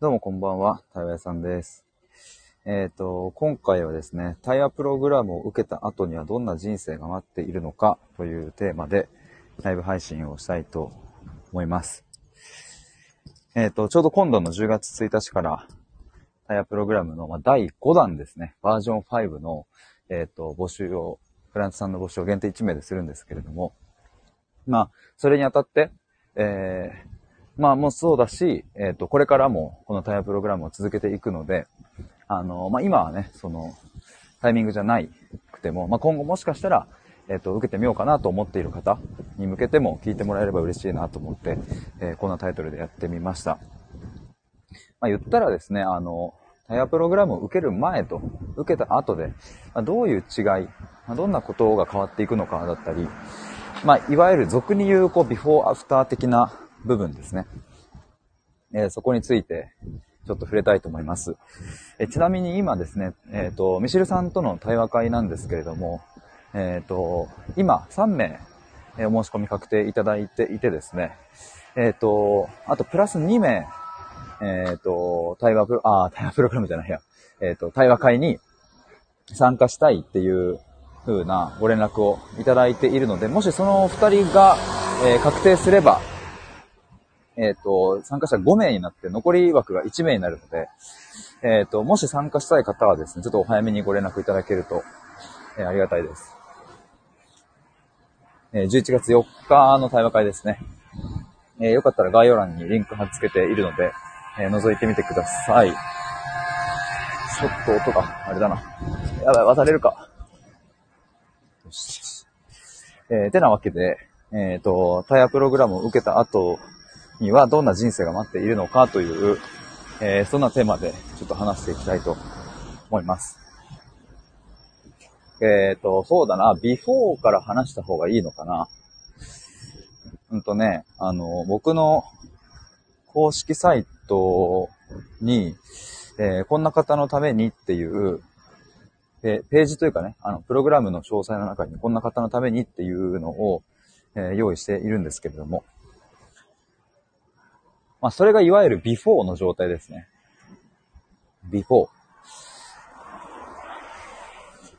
どうもこんばんは、対話屋さんです。えっ、と、今回はですね、対話プログラムを受けた後にはどんな人生が待っているのかというテーマでライブ配信をしたいと思います。えっ、と、ちょうど今度の10月1日から対話プログラムの、第5弾ですね、バージョン5の、えっ、と、募集を、クラントさんの募集を限定1名でするんですけれども、まあ、それにあたって、えーまあもうそうだし、えっ、と、これからもこのタイヤプログラムを続けていくので、あの、まあ今はね、その、タイミングじゃないくても、まあ今後もしかしたら、えっ、と、受けてみようかなと思っている方に向けても聞いてもらえれば嬉しいなと思って、えーこんなタイトルでやってみました。まあ言ったらですね、あの、タイヤプログラムを受ける前と受けた後で、まあ、どういう違い、まあどんなことが変わっていくのかだったり、まあいわゆる俗に言う、こう、ビフォーアフター的な部分ですね。えーそこについて、ちょっと触れたいと思います。えちなみに今ですね、えっ、と、ミシルさんとの対話会なんですけれども、えっ、と、今3名、えお申し込み確定いただいていてですね、えっ、と、あとプラス2名、えっ、と、対話プロ、あー、対話プログラムじゃないや、えっ、と、対話会に参加したいっていう風なご連絡をいただいているので、もしその2人が、えー確定すれば、えっ、と、参加者5名になって残り枠が1名になるので、えっ、と、もし参加したい方はですね、ちょっとお早めにご連絡いただけると、えーありがたいです。え11月4日の対話会ですね。えーよかったら概要欄にリンク貼っ付けているので、え覗いてみてください。ちょっと音が、あれだな。やばい、渡れるか。よし。えーてなわけで、えっ、と、タイヤプログラムを受けた後にはどんな人生が待っているのかという、えーそんなテーマでちょっと話していきたいと思います。えっ、と、そうだな、ビフォーから話した方がいいのかな。うんとね、あの、僕の公式サイトに、えーこんな方のためにっていう、ページというかね、あの、プログラムの詳細の中にこんな方のためにっていうのを、えー用意しているんですけれども、まあ、それがいわゆるビフォーの状態ですね。ビフォー。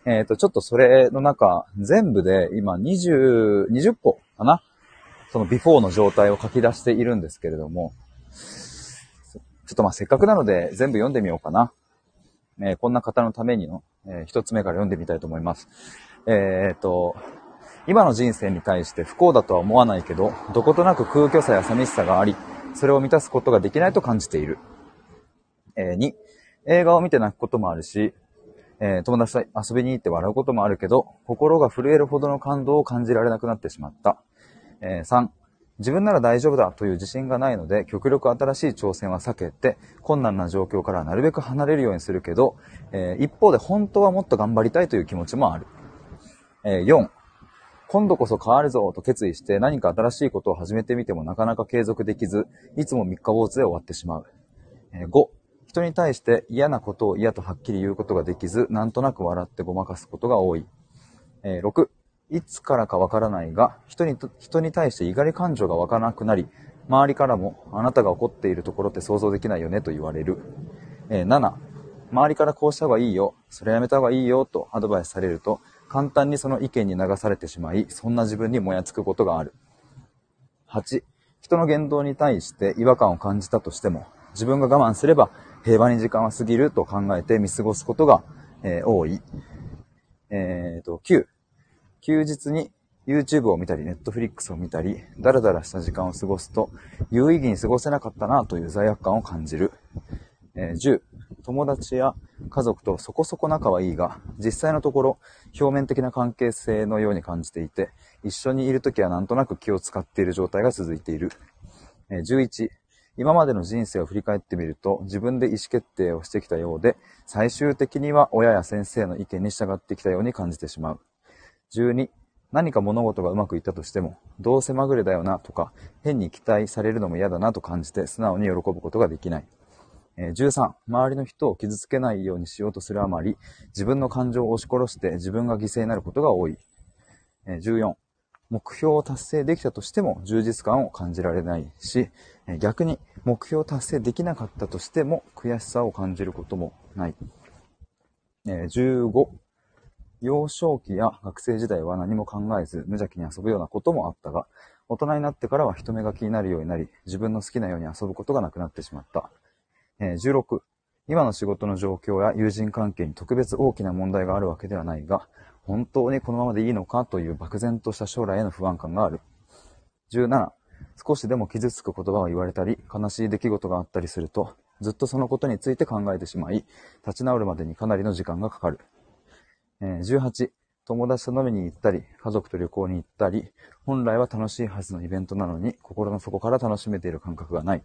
えっ、と、ちょっとそれの中、全部で今20、20個かな？そのビフォーの状態を書き出しているんですけれども、ちょっとまあせっかくなので全部読んでみようかな。えーこんな方のためにの、えー一つ目から読んでみたいと思います。えっ、と、今の人生に対して不幸だとは思わないけど、どことなく空虚さや寂しさがあり、それを満たすことができないと感じている。えー2、映画を見て泣くこともあるし、えー友達と遊びに行って笑うこともあるけど、心が震えるほどの感動を感じられなくなってしまった。えー3、自分なら大丈夫だという自信がないので、極力新しい挑戦は避けて、困難な状況からなるべく離れるようにするけど、えー一方で本当はもっと頑張りたいという気持ちもある。えー4、今度こそ変わるぞと決意して何か新しいことを始めてみてもなかなか継続できず、いつも三日坊主で終わってしまう。えー5、人に対して嫌なことを嫌とはっきり言うことができず、なんとなく笑ってごまかすことが多い。えー6、いつからかわからないが、人に、人に対して怒り感情がわからなくなり、周りからも、あなたが怒っているところって想像できないよねと言われる。えー7、周りからこうした方がいいよ、それやめた方がいいよとアドバイスされると、簡単にその意見に流されてしまい、そんな自分にもやつくことがある。8、人の言動に対して違和感を感じたとしても、自分が我慢すれば平和に時間は過ぎると考えて見過ごすことが、えー多い。えーと、9、休日に YouTube を見たり、Netflix を見たり、だらだらした時間を過ごすと、有意義に過ごせなかったなという罪悪感を感じる。えー10、友達や家族とそこそこ仲はいいが、実際のところ、表面的な関係性のように感じていて、一緒にいるときはなんとなく気を使っている状態が続いている。え11、今までの人生を振り返ってみると、自分で意思決定をしてきたようで、最終的には親や先生の意見に従ってきたように感じてしまう。12、何か物事がうまくいったとしても、どうせまぐれだよなとか、変に期待されるのも嫌だなと感じて素直に喜ぶことができない。え13、周りの人を傷つけないようにしようとするあまり、自分の感情を押し殺して自分が犠牲になることが多い。え14、目標を達成できたとしても充実感を感じられないし、え逆に目標を達成できなかったとしても悔しさを感じることもない。え、15、幼少期や学生時代は何も考えず無邪気に遊ぶようなこともあったが、大人になってからは人目が気になるようになり、自分の好きなように遊ぶことがなくなってしまった。え、16、今の仕事の状況や友人関係に特別大きな問題があるわけではないが、本当にこのままでいいのかという漠然とした将来への不安感がある。17、少しでも傷つく言葉を言われたり、悲しい出来事があったりすると、ずっとそのことについて考えてしまい、立ち直るまでにかなりの時間がかかる。え、18、友達と飲みに行ったり、家族と旅行に行ったり、本来は楽しいはずのイベントなのに、心の底から楽しめている感覚がない。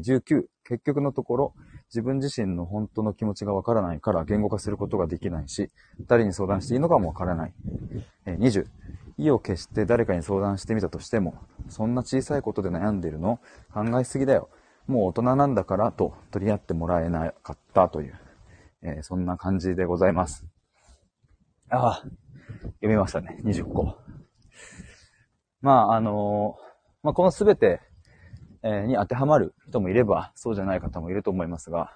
19、結局のところ、自分自身の本当の気持ちがわからないから言語化することができないし、誰に相談していいのかもわからない。20、意を決して誰かに相談してみたとしても、そんな小さいことで悩んでるの考えすぎだよ。もう大人なんだからと取り合ってもらえなかったという、えー、そんな感じでございます。ああ、読みましたね。20個。まあ、あのー、まあ、このすべて、に当てはまる人もいれば、そうじゃない方もいると思いますが、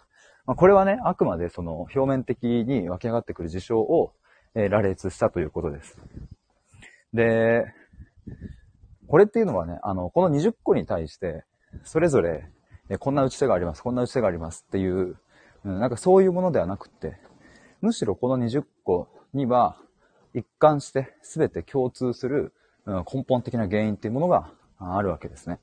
まあ、これはね、あくまでその表面的に湧き上がってくる事象を、え羅列したということです。で、これっていうのはね、あの、この20個に対して、それぞれ、えこんな打ち手があります、こんな打ち手がありますっていう、うん、なんかそういうものではなくて、むしろこの20個には、一貫して全て共通する、うん、根本的な原因っていうものがあるわけですね。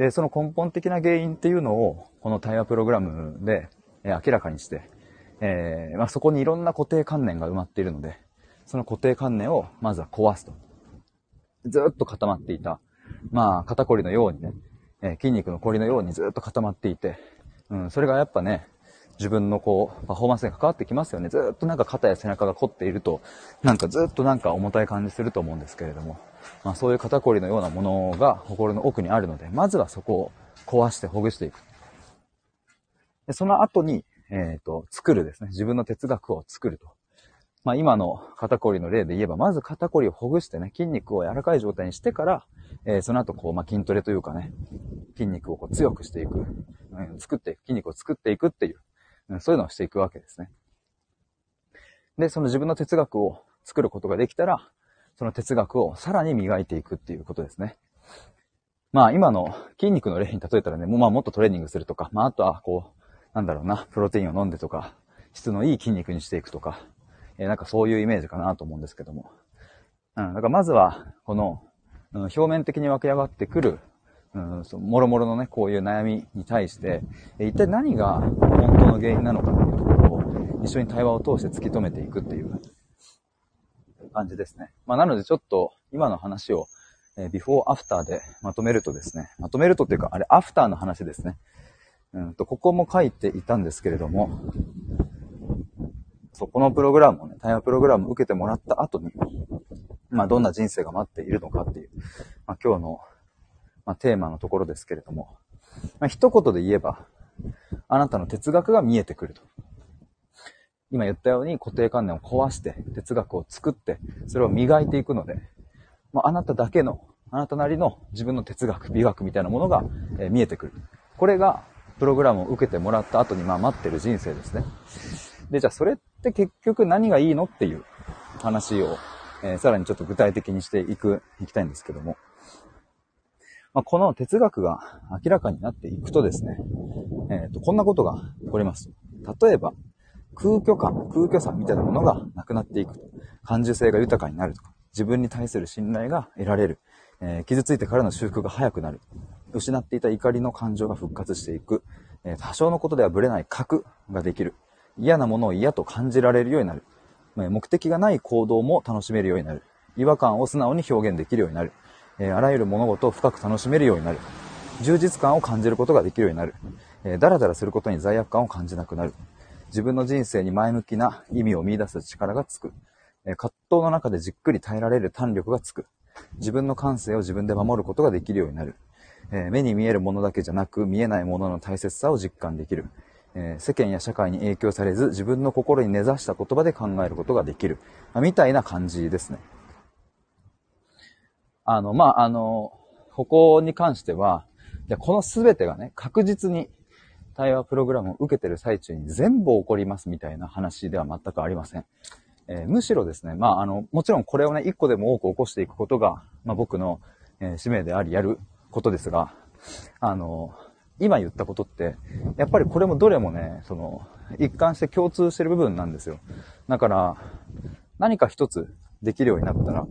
で、その根本的な原因っていうのを、この対話プログラムで、え明らかにして、えー、まあ、そこにいろんな固定観念が埋まっているので、その固定観念をまずは壊すと。ずっと固まっていた。まあ、肩こりのようにね、えー、筋肉のこりのようにずっと固まっていて、うん、それがやっぱね、自分のこう、パフォーマンスに関わってきますよね。ずっとなんか肩や背中が凝っていると、なんかずっとなんか重たい感じすると思うんですけれども、まあそういう肩こりのようなものが心の奥にあるので、まずはそこを壊してほぐしていく。でその後に、えっ、ー、と、作るですね。自分の哲学を作ると。まあ今の肩こりの例で言えば、まず肩こりをほぐしてね、筋肉を柔らかい状態にしてから、えー、その後こう、まあ筋トレというかね、筋肉をこう強くしていく、うん、作っていく、筋肉を作っていくっていう、うん、そういうのをしていくわけですね。で、その自分の哲学を作ることができたら、その哲学をさらに磨いていくっていうことですね。まあ今の筋肉の例に例えたらね、もうまあもっとトレーニングするとか、まああとはこう、なんだろうな、プロテインを飲んでとか、質のいい筋肉にしていくとか、えー、なんかそういうイメージかなと思うんですけども。うん、だからまずは、この、うん、表面的に湧き上がってくる、うん、そもろもろのね、こういう悩みに対して、えー、一体何が本当の原因なのかっていうところを、一緒に対話を通して突き止めていくっていう感じですね。まあなのでちょっと、今の話を、え、ビフォーアフターでまとめるとですね、まとめるとっていうか、あれ、アフターの話ですね。うんと、ここも書いていたんですけれども、そう、このプログラムをね、対話プログラムを受けてもらった後に、まあ、どんな人生が待っているのかっていう、まあ、今日の、まあ、テーマのところですけれども、まあ、一言で言えば、あなたの哲学が見えてくると。今言ったように固定観念を壊して、哲学を作って、それを磨いていくので、まあ、あなただけの、あなたなりの自分の哲学、美学みたいなものが、え、見えてくる。これが、プログラムを受けてもらった後に、まあ、待ってる人生ですね。で、じゃあそれって結局何がいいのっていう話を、えー、さらにちょっと具体的にしていく、いきたいんですけども。まあ、この哲学が明らかになっていくとですね、えっ、ー、と、こんなことが起こります。例えば、空虚感、空虚さみたいなものがなくなっていく。感受性が豊かになるとか、自分に対する信頼が得られる。えー、傷ついてからの修復が早くなる。失っていた怒りの感情が復活していく。えー、多少のことではブレない核ができる。嫌なものを嫌と感じられるようになる。目的がない行動も楽しめるようになる。違和感を素直に表現できるようになる。えあらゆる物事を深く楽しめるようになる。充実感を感じることができるようになる。えー、だらだらすることに罪悪感を感じなくなる。自分の人生に前向きな意味を見出す力がつく。葛藤の中でじっくり耐えられる胆力がつく。自分の感性を自分で守ることができるようになる。目に見えるものだけじゃなく、見えないものの大切さを実感できる。世間や社会に影響されず自分の心に根ざした言葉で考えることができる。みたいな感じですね。あの、まあ、あの、ここに関しては、じゃこの全てがね、確実に対話プログラムを受けてる最中に全部起こりますみたいな話では全くありません。えー、むしろですね、まあ、あの、もちろんこれをね、一個でも多く起こしていくことが、まあ、僕の、えー、使命であり、やることですが、あの、今言ったことって、やっぱりこれもどれもね、その、一貫して共通してる部分なんですよ。だから、何か一つできるようになったら、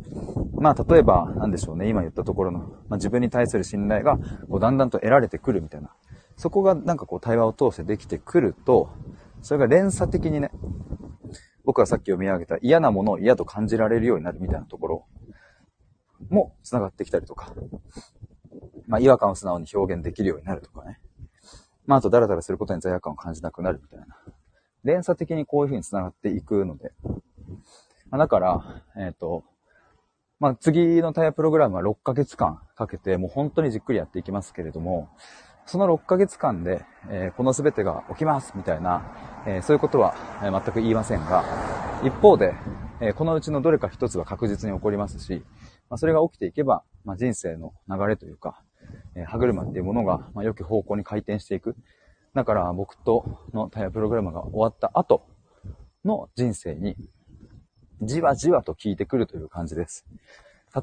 まあ、例えば、なんでしょうね、今言ったところの、まあ、自分に対する信頼が、こう、だんだんと得られてくるみたいな。そこがなんかこう、対話を通してできてくると、それが連鎖的にね、僕がさっき読み上げた嫌なものを嫌と感じられるようになるみたいなところも繋がってきたりとか、まあ、違和感を素直に表現できるようになるとかね。まあ、あと、ダラダラすることに罪悪感を感じなくなるみたいな。連鎖的にこういう風に繋がっていくので。まあ、だから、えっ、ー、と、まあ、次のタイヤプログラムは6ヶ月間かけて、もう本当にじっくりやっていきますけれども、その6ヶ月間で、えー、この全てが起きますみたいな、えー、そういうことは、え、全く言いませんが、一方で、えこのうちのどれか一つは確実に起こりますし、まあ、それが起きていけば、まあ、人生の流れというか、え歯車っていうものが、まあ、良き方向に回転していく。だから僕とのタイヤプログラムが終わった後の人生に、じわじわと効いてくるという感じです。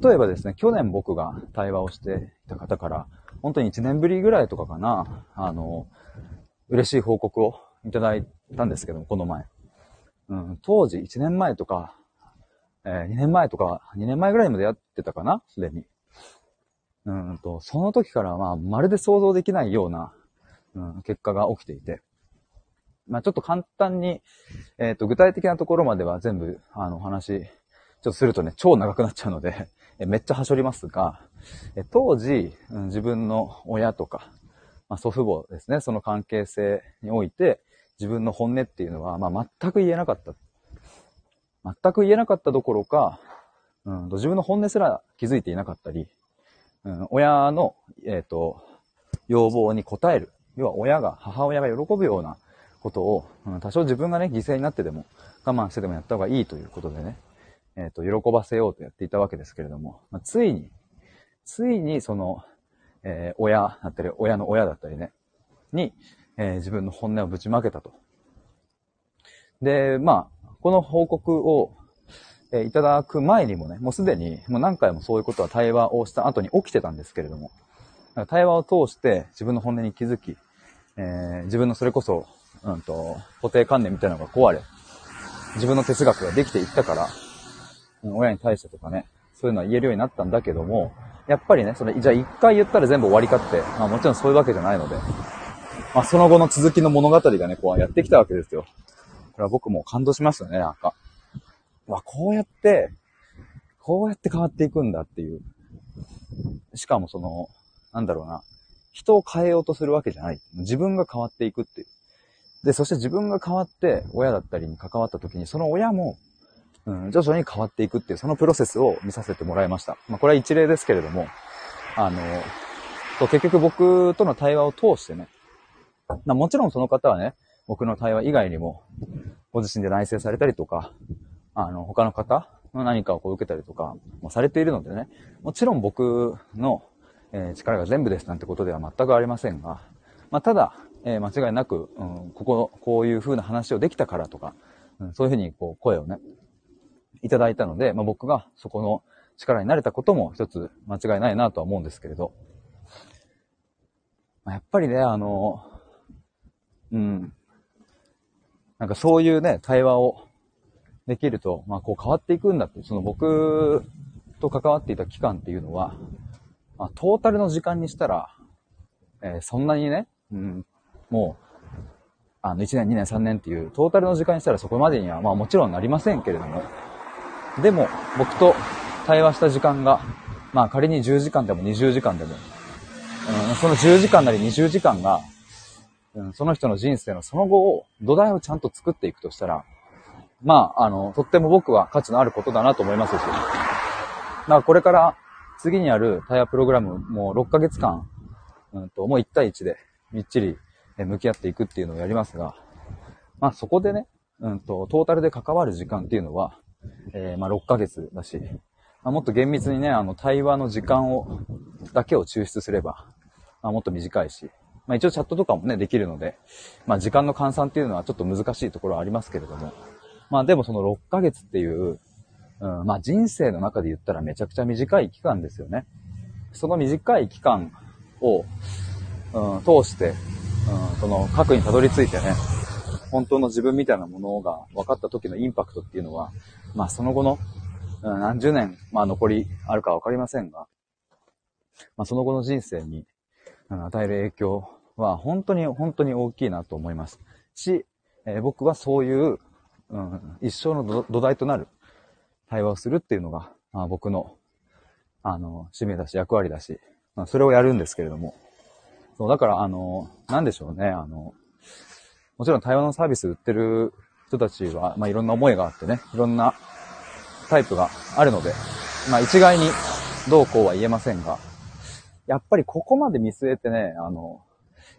例えばですね、去年僕が対話をしていた方から、本当に1年ぶりぐらいとかかな、あの、嬉しい報告をいただいたんですけども、この前。うん、当時1年前とか、えー、2年前とか、2年前ぐらいまでやってたかなすでに。うんと、その時からまあ、まるで想像できないような、うん、結果が起きていて。まあ、ちょっと簡単に、えっ、ー、と、具体的なところまでは全部、あの、話、ちょっとするとね、超長くなっちゃうので、めっちゃはしょりますが、当時、自分の親とか、まあ、祖父母ですね、その関係性において、自分の本音っていうのは、まあ、全く言えなかった。全く言えなかったどころか、うん、自分の本音すら気づいていなかったり、うん、親の、えっ、ー、と、要望に応える。要は親が、母親が喜ぶようなことを、うん、多少自分がね、犠牲になってでも、我慢してでもやった方がいいということでね、えっ、ー、と、喜ばせようとやっていたわけですけれども、まあ、ついに、ついにその、えー、親だったり、親の親だったりね、に、えー、自分の本音をぶちまけたと。で、まあ、この報告を、え、いただく前にもね、もうすでに、もう何回もそういうことは対話をした後に起きてたんですけれども、対話を通して自分の本音に気づき、えー、自分のそれこそ、うんと、固定観念みたいなのが壊れ、自分の哲学ができていったから、親に対してとかね、そういうのは言えるようになったんだけども、やっぱりね、それ、じゃあ一回言ったら全部終わりかって、まあもちろんそういうわけじゃないので、まあその後の続きの物語がね、こうやってきたわけですよ。これは僕も感動しますよね、なんか。わ、こうやって、こうやって変わっていくんだっていう。しかもその、なんだろうな。人を変えようとするわけじゃない。自分が変わっていくっていう。で、そして自分が変わって親だったりに関わった時に、その親もうん、徐々に変わっていくっていう、そのプロセスを見させてもらいました。まあ、これは一例ですけれども、あの、と結局僕との対話を通してね、ま、もちろんその方はね、僕の対話以外にも、ご自身で内省されたりとか、あの、他の方の何かをこう受けたりとかもされているのでね、もちろん僕の、えー、力が全部ですなんてことでは全くありませんが、まあ、ただ、えー、間違いなく、うん、ここ、こういう風な話をできたからとか、うん、そういう風にこう声をね、いただいたので、まあ、僕がそこの力になれたことも一つ間違いないなとは思うんですけれど、まあ、やっぱりね、あの、うん、なんかそういうね、対話をできると、まあこう変わっていくんだって、その僕と関わっていた期間っていうのは、まあ、トータルの時間にしたら、えー、そんなにね、うん、もう、あの、1年、2年、3年っていう、トータルの時間にしたらそこまでには、まあもちろんなりませんけれども、でも、僕と対話した時間が、まあ仮に10時間でも20時間でも、うん、その10時間なり20時間が、うん、その人の人生のその後を、土台をちゃんと作っていくとしたら、まあ、あの、とっても僕は価値のあることだなと思いますし、まあこれから次にある対話プログラムもう6ヶ月間、うんと、もう1対1でみっちり向き合っていくっていうのをやりますが、まあそこでね、うんと、トータルで関わる時間っていうのは、えー、まあ、6ヶ月だし、まあ、もっと厳密にね、あの、対話の時間を、だけを抽出すれば、まあ、もっと短いし、まあ一応チャットとかもね、できるので、まあ時間の換算っていうのはちょっと難しいところはありますけれども、まあでもその6ヶ月っていう、うん、まあ人生の中で言ったらめちゃくちゃ短い期間ですよね。その短い期間を、うん、通して、うん、その核にたどり着いてね、本当の自分みたいなものが分かった時のインパクトっていうのは、まあその後の、何十年、まあ残りあるか分かりませんが、まあその後の人生に与える影響は本当に本当に大きいなと思います。し、えー、僕はそういう、うん、一生の土台となる対話をするっていうのが、まあ、僕の、あの、使命だし役割だし、まあ、それをやるんですけれども。そう、だから、あの、なんでしょうね、あの、もちろん対話のサービス売ってる人たちは、まあ、いろんな思いがあってね、いろんなタイプがあるので、まあ、一概にどうこうは言えませんが、やっぱりここまで見据えてね、あの、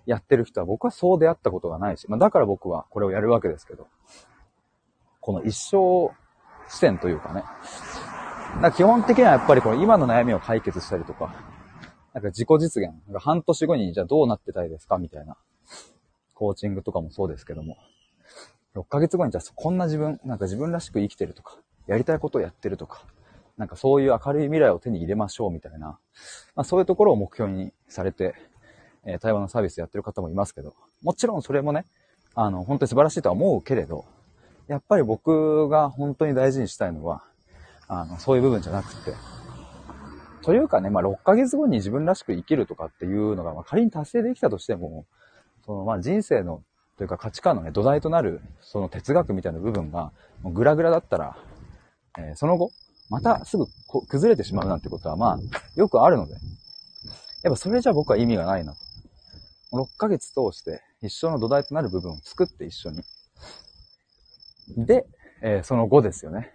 やってる人は僕はそう出会ったことがないし、まあ、だから僕はこれをやるわけですけど、この一生視点というかね、だ基本的にはやっぱりこの今の悩みを解決したりとか、なんか自己実現、なんか半年後にじゃあどうなってたいですかみたいな、コーチングとかもそうですけども、6ヶ月後にじゃあこんな自分、なんか自分らしく生きてるとか、やりたいことをやってるとか、なんかそういう明るい未来を手に入れましょうみたいな、まあそういうところを目標にされて、えー、対話のサービスやってる方もいますけど、もちろんそれもね、あの、本当に素晴らしいとは思うけれど、やっぱり僕が本当に大事にしたいのは、あの、そういう部分じゃなくて、というかね、まあ、6ヶ月後に自分らしく生きるとかっていうのが、まあ、仮に達成できたとしても、その、まあ、人生の、というか価値観のね、土台となる、その哲学みたいな部分が、グラグラだったら、えー、その後、またすぐ崩れてしまうなんてことは、まあ、よくあるので、やっぱそれじゃ僕は意味がないなと。6ヶ月通して一生の土台となる部分を作って一緒に。で、えー、その後ですよね。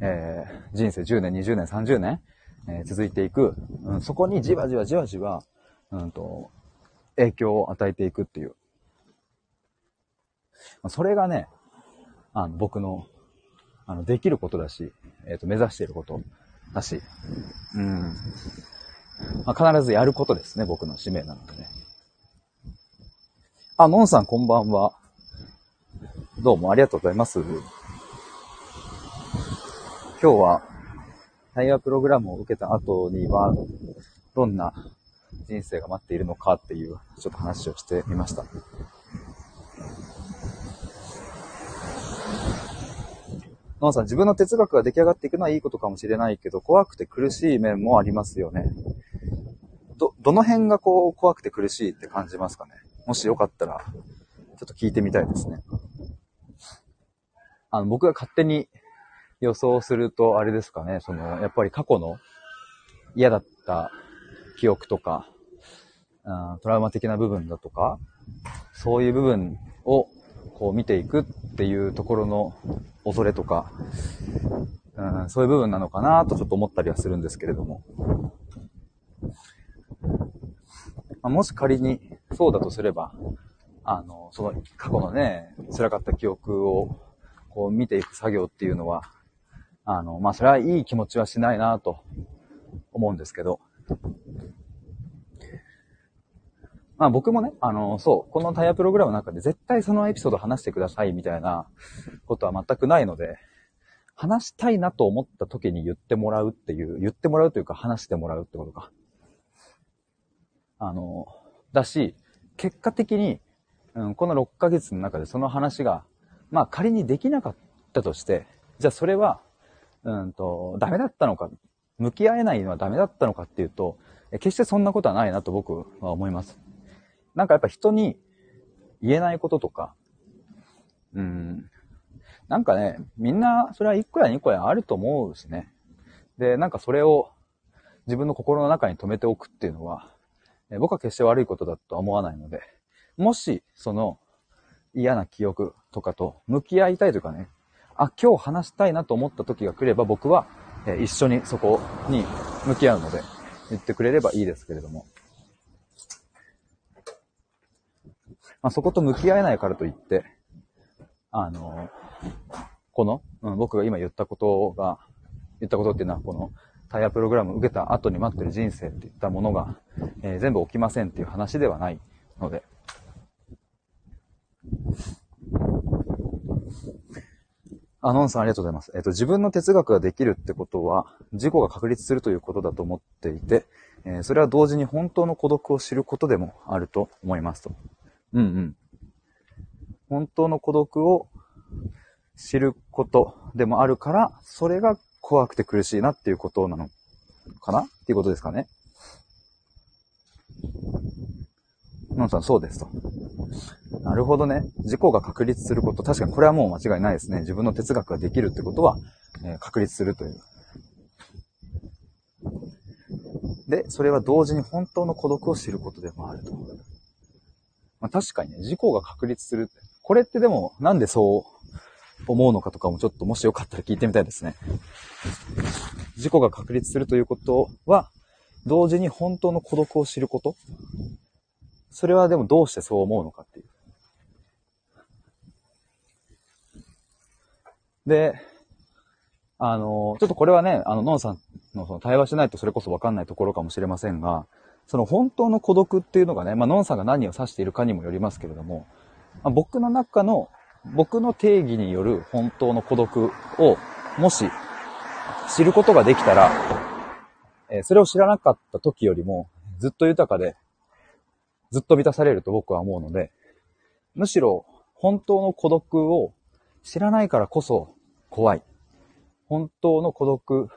えー、人生10年、20年、30年、えー、続いていく、うん、そこにじわじわじわじわ、うんと、影響を与えていくっていう。それがね、あの、僕の、あの、できることだし、えっ、ー、と、目指していることだし、うん。まあ、必ずやることですね、僕の使命なのでね。あ、のんさんこんばんは。どうもありがとうございます。今日は、対話プログラムを受けた後には、どんな人生が待っているのかっていう、ちょっと話をしてみました。ノンさん、自分の哲学が出来上がっていくのはいいことかもしれないけど、怖くて苦しい面もありますよね。ど、どの辺がこう、怖くて苦しいって感じますかね？もしよかったら、ちょっと聞いてみたいですね。あの、僕が勝手に予想すると、あれですかね、その、やっぱり過去の嫌だった記憶とか、トラウマ的な部分だとか、そういう部分をこう見ていくっていうところの恐れとか、うん、そういう部分なのかなとちょっと思ったりはするんですけれども。ま、もし仮にそうだとすれば、あの、その過去のね、辛かった記憶をこう見ていく作業っていうのは、あの、まあ、それはいい気持ちはしないなと思うんですけど、まあ僕もね、あの、そう、このタイヤプログラムの中で絶対そのエピソード話してくださいみたいなことは全くないので、話したいなと思った時に言ってもらうっていう、言ってもらうというか話してもらうってことか。あの、だし、結果的に、うん、この6ヶ月の中でその話が、まあ仮にできなかったとして、じゃあそれは、うんと、ダメだったのか、向き合えないのはダメだったのかっていうと、決してそんなことはないなと僕は思います。なんかやっぱ人に言えないこととか、うん、なんかね、みんなそれは1個や2個やあると思うしね。で、なんかそれを自分の心の中に留めておくっていうのは、え僕は決して悪いことだとは思わないので、もし、その嫌な記憶とかと向き合いたいというかね、あ、今日話したいなと思った時が来れば僕は、え一緒にそこに向き合うので、言ってくれればいいですけれども。まあ、そこと向き合えないからといって、あの、この、うん、僕が今言ったことが、言ったことっていうのは、このタイヤプログラムを受けた後に待ってる人生っていったものが、えー、全部起きませんっていう話ではないので。あ、ノンさんありがとうございます。えっ、と、自分の哲学ができるってことは、自己が確立するということだと思っていて、えー、それは同時に本当の孤独を知ることでもあると思いますと。うんうん。本当の孤独を知ることでもあるから、それが怖くて苦しいなっていうことなのかなっていうことですかね。のんさん、そうですと。なるほどね。自己が確立すること。確かにこれはもう間違いないですね。自分の哲学ができるってことは、えー、確立するという。で、それは同時に本当の孤独を知ることでもあると。まあ、確かにね、自己が確立する。これってでも、なんでそう思うのかとかもちょっともしよかったら聞いてみたいですね。自己が確立するということは、同時に本当の孤独を知ることそれはでもどうしてそう思うのかっていう。で、あの、ちょっとこれはね、あの、ノンさんのその対話しないとそれこそわかんないところかもしれませんが、その本当の孤独っていうのがね、まあ、ノンさんが何を指しているかにもよりますけれども、まあ、僕の中の、僕の定義による本当の孤独を、もし、知ることができたら、え、それを知らなかった時よりも、ずっと豊かで、ずっと満たされると僕は思うので、むしろ、本当の孤独を知らないからこそ怖い。本当の孤独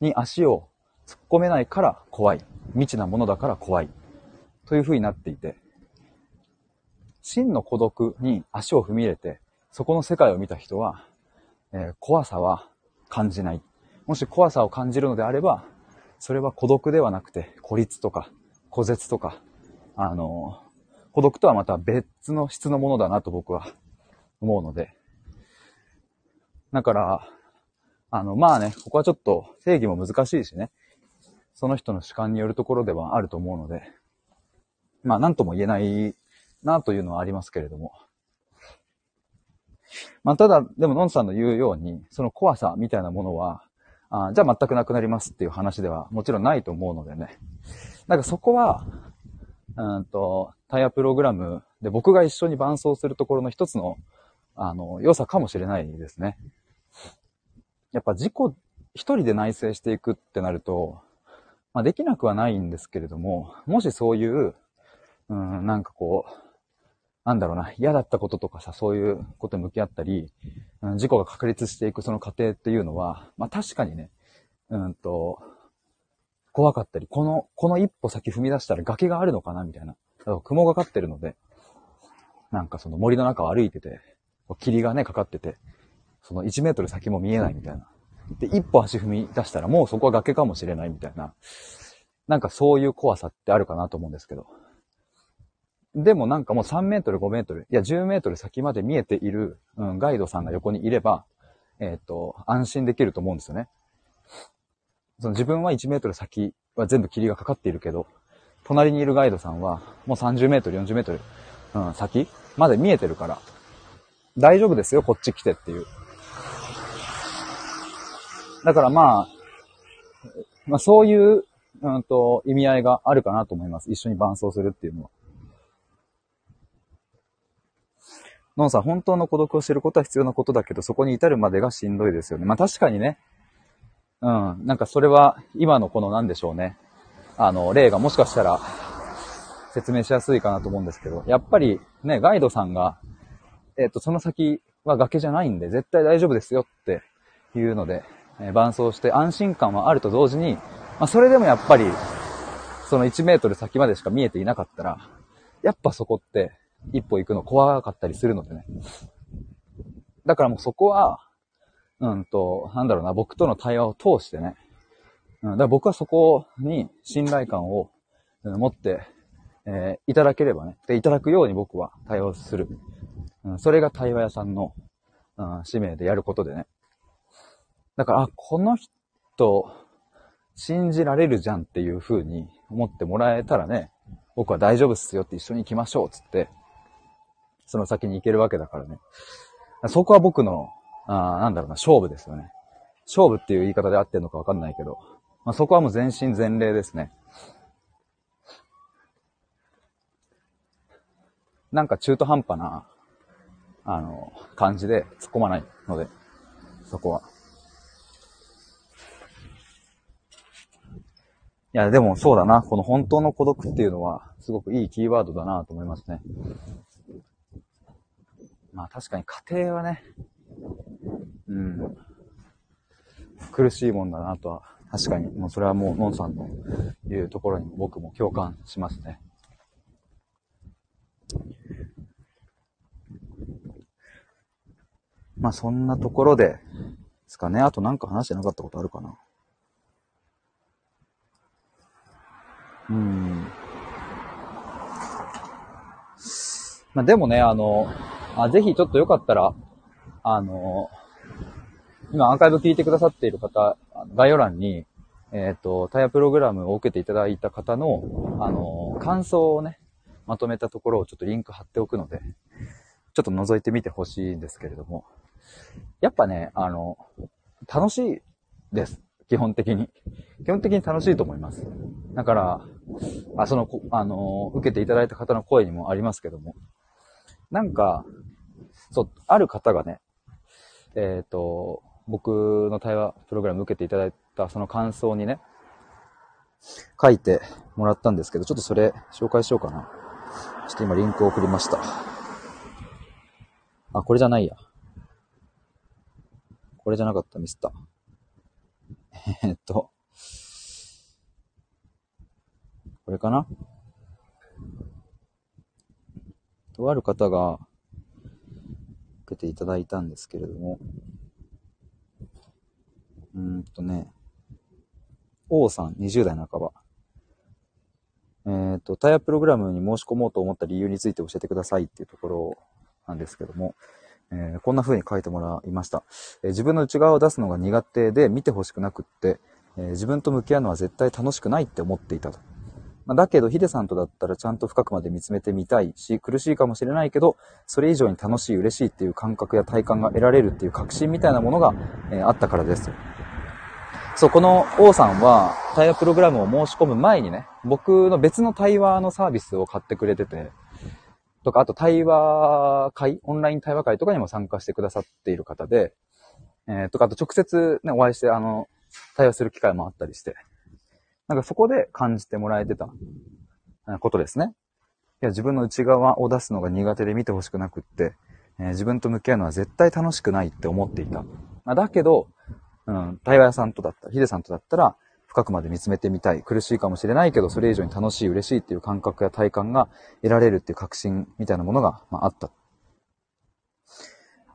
に足を突っ込めないから怖い。未知なものだから怖い。という風になっていて、真の孤独に足を踏み入れて、そこの世界を見た人は、えー、怖さは感じない。もし怖さを感じるのであれば、それは孤独ではなくて、孤立とか、孤絶とか、あのー、孤独とはまた別の質のものだなと僕は思うので。だから、あの、まあね、ここはちょっと正義も難しいしね。その人の主観によるところではあると思うので、まあ、なんとも言えないなというのはありますけれども。まあ、ただ、でも、のんさんの言うように、その怖さみたいなものは、あじゃあ全くなくなりますっていう話ではもちろんないと思うのでね。なんかそこは、うんと、タイヤプログラムで僕が一緒に伴走するところの一つの、あの、良さかもしれないですね。やっぱ自己、一人で内省していくってなると、まあ、できなくはないんですけれども、もしそういう、うん、なんかこう、なんだろうな、嫌だったこととかさ、そういうことに向き合ったり、うん、自己が確立していくその過程っていうのは、まあ確かにね、うんと、怖かったり、この、この一歩先踏み出したら崖があるのかなみたいな。だから雲がかってるので、なんかその森の中を歩いてて、霧がね、かかってて、その1メートル先も見えないみたいな。で、一歩足踏み出したらもうそこは崖かもしれないみたいな。なんかそういう怖さってあるかなと思うんですけど。でもなんかもう3メートル、5メートル、いや10メートル先まで見えている、うん、ガイドさんが横にいれば、えっ、ー、と、安心できると思うんですよね。その自分は1メートル先は全部霧がかかっているけど、隣にいるガイドさんはもう30メートル、40メートル、うん、先まで見えてるから、大丈夫ですよ、こっち来てっていう。だからまあ、まあそういう、うんと、意味合いがあるかなと思います。一緒に伴走するっていうのは。ノンさん、本当の孤独を知ることは必要なことだけど、そこに至るまでがしんどいですよね。まあ確かにね。うん。なんかそれは、今のこのなんでしょうね。あの、例がもしかしたら、説明しやすいかなと思うんですけど、やっぱりね、ガイドさんが、えっ、と、その先は崖じゃないんで、絶対大丈夫ですよっていうので、え伴走して安心感はあると同時に、まあ、それでもやっぱり、その1メートル先までしか見えていなかったら、やっぱそこって一歩行くの怖かったりするのでね。だからもうそこは、うんと、なんだろうな、僕との対話を通してね、うん、だから僕はそこに信頼感を持って、えー、いただければね、で、いただくように僕は対話する。うん、それが対話屋さんの、うん、使命でやることでね。だから、あ、この人、信じられるじゃんっていう風に思ってもらえたらね、僕は大丈夫っすよって一緒に行きましょうっつって、その先に行けるわけだからね。そこは僕の、あなんだろうな、勝負ですよね。勝負っていう言い方で合ってるのかわかんないけど、まあ、そこはもう全身全霊ですね。なんか中途半端な、あの、感じで突っ込まないので、そこは。いや、でもそうだな。この本当の孤独っていうのは、すごくいいキーワードだなと思いますね。まあ確かに家庭はね、うん、苦しいもんだなとは、確かに、もうそれはもう、のんさんの言うところに僕も共感しますね。まあそんなところで、ですかね。あとなんか話してなかったことあるかな。うん。まあでもね、あの、あぜひちょっとよかったら、あの、今アーカイブ聞いてくださっている方、概要欄に、えっ、ー、と、タイヤプログラムを受けていただいた方の、あの、感想をね、まとめたところをちょっとリンク貼っておくので、ちょっと覗いてみてほしいんですけれども、やっぱね、あの、楽しいです。基本的に。基本的に楽しいと思います。だから、あ、その、あの、受けていただいた方の声にもありますけども、なんか、そう、ある方がね、えっ、ー、と、僕の対話プログラム受けていただいたその感想にね、書いてもらったんですけど、ちょっとそれ紹介しようかな。ちょっと今リンクを送りました。あ、これじゃないや。これじゃなかった、ミスった。え、っと、これかな？とある方が受けていただいたんですけれども、うーんとね、王さん、20代半ば。えー、っと、タイヤプログラムに申し込もうと思った理由について教えてくださいっていうところなんですけども、えー、こんな風に書いてもらいました、えー、自分の内側を出すのが苦手で見てほしくなくって、えー、自分と向き合うのは絶対楽しくないって思っていたと。まあ、だけど、ヒデさんとだったらちゃんと深くまで見つめてみたいし、苦しいかもしれないけど、それ以上に楽しい、嬉しいっていう感覚や体感が得られるっていう確信みたいなものが、えあったからです。そう、この王さんは、対話プログラムを申し込む前にね、僕の別の対話のサービスを買ってくれてて、とか、あと対話会、オンライン対話会とかにも参加してくださっている方で、えー、とか、あと直接ね、お会いして、あの、対話する機会もあったりして、なんかそこで感じてもらえてたことですね。いや、自分の内側を出すのが苦手で見てほしくなくって、えー、自分と向き合うのは絶対楽しくないって思っていた。まあ、だけど、うん、対話屋さんとだった、ヒデさんとだったら、深くまで見つめてみたい。苦しいかもしれないけど、それ以上に楽しい、嬉しいっていう感覚や体感が得られるっていう確信みたいなものが、まあ、あった。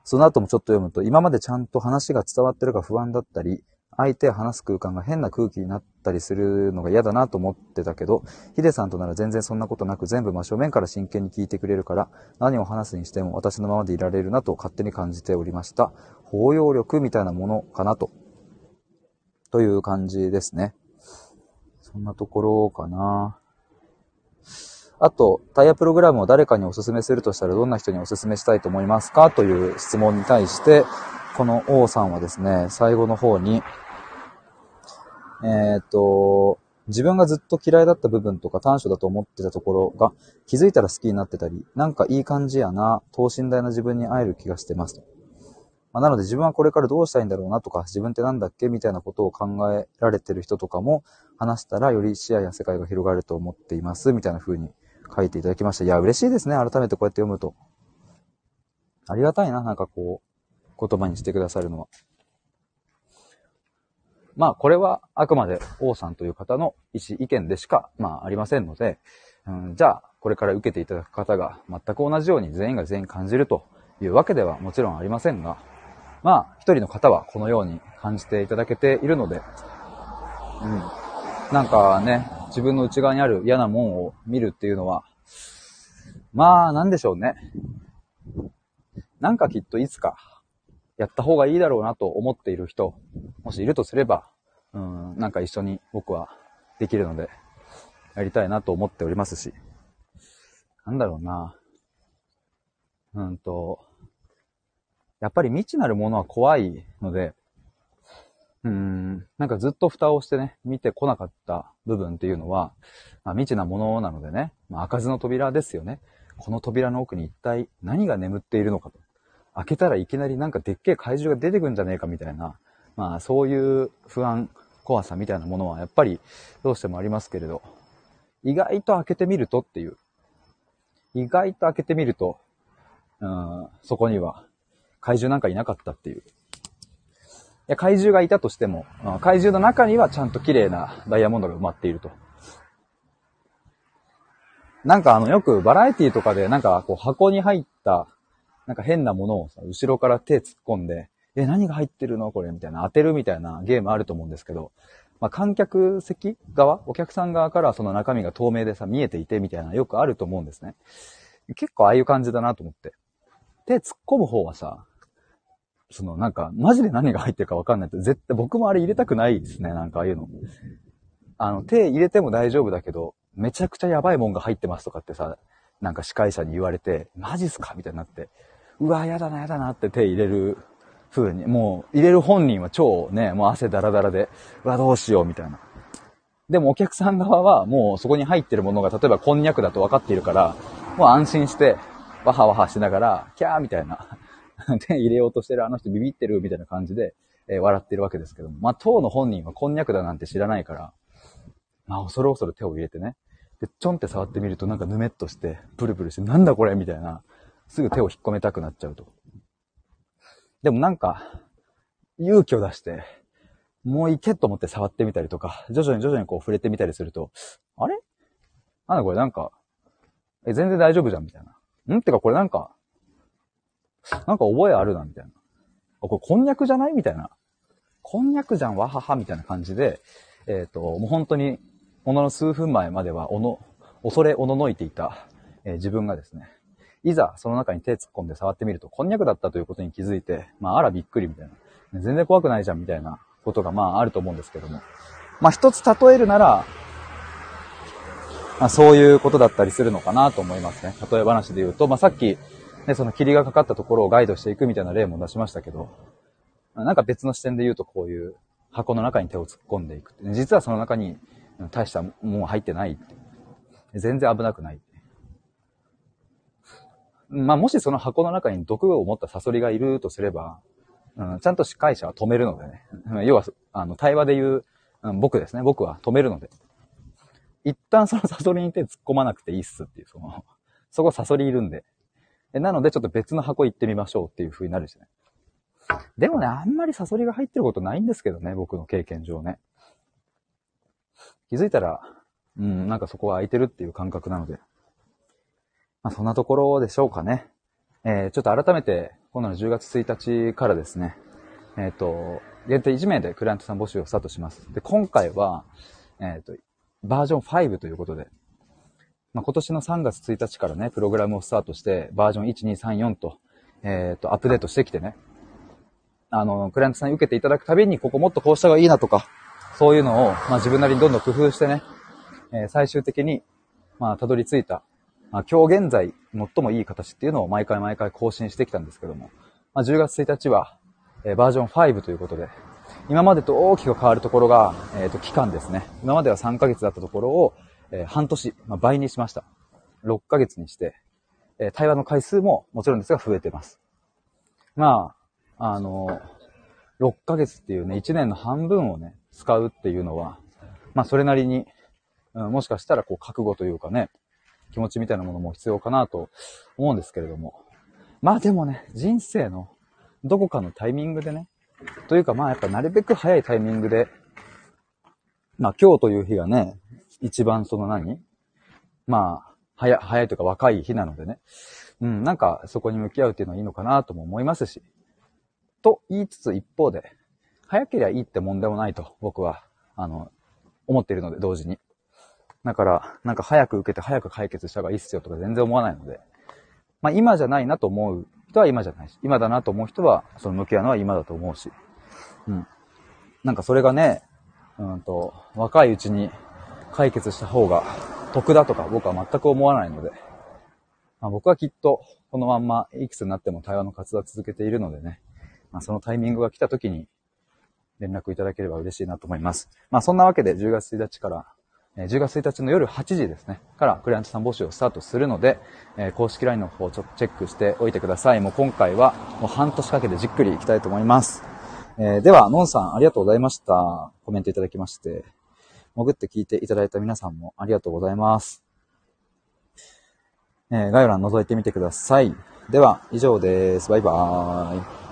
その後もちょっと読むと、今までちゃんと話が伝わってるか不安だったり、相手話す空間が変な空気になったりするのが嫌だなと思ってたけど、ヒデさんとなら全然そんなことなく全部真正面から真剣に聞いてくれるから、何を話すにしても私のままでいられるなと勝手に感じておりました。包容力みたいなものかなとという感じですね。そんなところかな。あと、タイヤプログラムを誰かにお勧めするとしたらどんな人にお勧めしたいと思いますかという質問に対して、この王さんはですね、最後の方に、えっ、と、自分がずっと嫌いだった部分とか短所だと思ってたところが気づいたら好きになってたり、なんかいい感じやな、等身大な自分に会える気がしてます。まあ、なので自分はこれからどうしたいんだろうなとか、自分ってなんだっけみたいなことを考えられてる人とかも話したらより視野や世界が広がると思っています。みたいな風に書いていただきました。いや、嬉しいですね。改めてこうやって読むと。ありがたいな。なんかこう、言葉にしてくださるのは。まあ、これはあくまで王さんという方の意思、意見でしか、まあ、ありませんので、うん、じゃあ、これから受けていただく方が全く同じように全員が全員感じるというわけではもちろんありませんが、まあ、一人の方はこのように感じていただけているので、うん。なんかね、自分の内側にある嫌なもんを見るっていうのは、まあ、なんでしょうね。なんかきっといつかやった方がいいだろうなと思っている人、もしいるとすれば、うん、なんか一緒に僕はできるので、やりたいなと思っておりますし、なんだろうな。うんと、やっぱり未知なるものは怖いので、うん、なんかずっと蓋をしてね、見てこなかった部分っていうのは、まあ、未知なものなのでね、まあ、開かずの扉ですよね。この扉の奥に一体何が眠っているのかと。開けたらいきなりなんかでっけえ怪獣が出てくんじゃねえかみたいな、まあそういう不安、怖さみたいなものはやっぱりどうしてもありますけれど、意外と開けてみるとっていう。意外と開けてみると、うん、そこには怪獣なんかいなかったっていう。いや、怪獣がいたとしても、怪獣の中にはちゃんと綺麗なダイヤモンドが埋まっていると。なんかあの、よくバラエティとかでなんかこう箱に入った、なんか変なものをさ、後ろから手突っ込んで、え、何が入ってるのこれみたいな、当てるみたいなゲームあると思うんですけど、まあ、観客席側、お客さん側からその中身が透明でさ、見えていてみたいな、よくあると思うんですね。結構ああいう感じだなと思って。手突っ込む方はさ、そのなんか、マジで何が入ってるかわかんないと、絶対僕もあれ入れたくないですね、なんかああいうの。あの、手入れても大丈夫だけど、めちゃくちゃやばいもんが入ってますとかってさ、なんか司会者に言われて、マジっすかみたいになって、うわ、やだな、やだなって手入れる風に、もう入れる本人は超ね、もう汗だらだらで、うわ、どうしようみたいな。でもお客さん側はもうそこに入ってるものが、例えばこんにゃくだと分かっているから、もう安心して、わはわはしながら、キャーみたいな。手入れようとしてるあの人ビビってるみたいな感じで、えー、笑ってるわけですけども。まあ、当の本人はこんにゃくだなんて知らないから、まあ、恐る恐る手を入れてね。で、ちょんって触ってみるとなんかぬめっとして、プルプルして、なんだこれみたいな。すぐ手を引っ込めたくなっちゃうと。でもなんか、勇気を出して、もういけと思って触ってみたりとか、徐々に徐々にこう触れてみたりすると、あれ？なんだこれ？なんか、え、全然大丈夫じゃんみたいな。ん？ってかこれなんか、なんか覚えあるなみたいな。あ、これこんにゃくじゃない？みたいな。こんにゃくじゃん、わはは、みたいな感じで、えっ、ー、と、もう本当に、ものの数分前までは、おの、恐れおののいていた、えー、自分がですね、いざその中に手突っ込んで触ってみると、こんにゃくだったということに気づいて、まあ、あらびっくりみたいな。全然怖くないじゃんみたいなことがまああると思うんですけども。まあ一つ例えるなら、まあそういうことだったりするのかなと思いますね。例え話で言うと、まあさっき、ね、その霧がかかったところをガイドしていくみたいな例も出しましたけど、なんか別の視点で言うとこういう箱の中に手を突っ込んでいく。実はその中に大したもの入ってない全然危なくない。まあ、もしその箱の中に毒を持ったサソリがいるとすれば、うん、ちゃんと司会者は止めるのでね。要は、あの、対話で言う、うん、僕ですね。僕は止めるので。一旦そのサソリに手突っ込まなくていいっすっていう、その、そこサソリいるんで。なので、ちょっと別の箱行ってみましょうっていう風になるしね。でもね、あんまりサソリが入ってることないんですけどね、僕の経験上ね。気づいたら、うん、なんかそこは空いてるっていう感覚なので。まあ、そんなところでしょうかね。えー、ちょっと改めて、今度の10月1日からですね、えっ、ー、と、限定1名でクライアントさん募集をスタートします。で、今回は、えっ、ー、と、バージョン5ということで、まあ、今年の3月1日からね、プログラムをスタートして、バージョン1234と、えっ、ー、と、アップデートしてきてね、あの、クライアントさんに受けていただくたびに、ここもっとこうした方がいいなとか、そういうのを、まあ、自分なりにどんどん工夫してね、えー、最終的に、まあ、たどり着いた、まあ、今日現在、最もいい形っていうのを毎回毎回更新してきたんですけども、まあ、10月1日は、えー、バージョン5ということで、今までと大きく変わるところが、えっ、ー、と、期間ですね。今までは3ヶ月だったところを、えー、半年、まあ、倍にしました。6ヶ月にして、えー、対話の回数ももちろんですが増えてます。まあ、あのー、6ヶ月っていうね、1年の半分をね、使うっていうのは、まあ、それなりに、うん、もしかしたらこう、覚悟というかね、気持ちみたいなものも必要かなと思うんですけれども。まあでもね、人生のどこかのタイミングでね、というかまあやっぱなるべく早いタイミングで、まあ今日という日がね、一番その何？まあ、早、早いというか若い日なのでね。うん、なんかそこに向き合うっていうのはいいのかなとも思いますし。と言いつつ一方で、早ければいいってもんでもないと僕は、あの、思っているので同時に。だから、なんか早く受けて早く解決した方がいいっすよとか全然思わないので、まあ今じゃないなと思う人は今じゃないし、今だなと思う人はその向き合うのは今だと思うし、うん。なんかそれがね、うんと、若いうちに解決した方が得だとか僕は全く思わないので、まあ、僕はきっとこのまんまいくつになっても対話の活動は続けているのでね、まあ、そのタイミングが来た時に、連絡いただければ嬉しいなと思います。まあそんなわけで10月1日から、え10月1日の夜8時ですね、からクライアントさん募集をスタートするので、え公式 LINE の方をちょっとチェックしておいてください。もう今回はもう半年かけてじっくりいきたいと思います。えーでは、のんさんありがとうございました。コメントいただきまして、潜って聞いていただいた皆さんもありがとうございます。えー概要欄覗いてみてください。では、以上です。バイバーイ。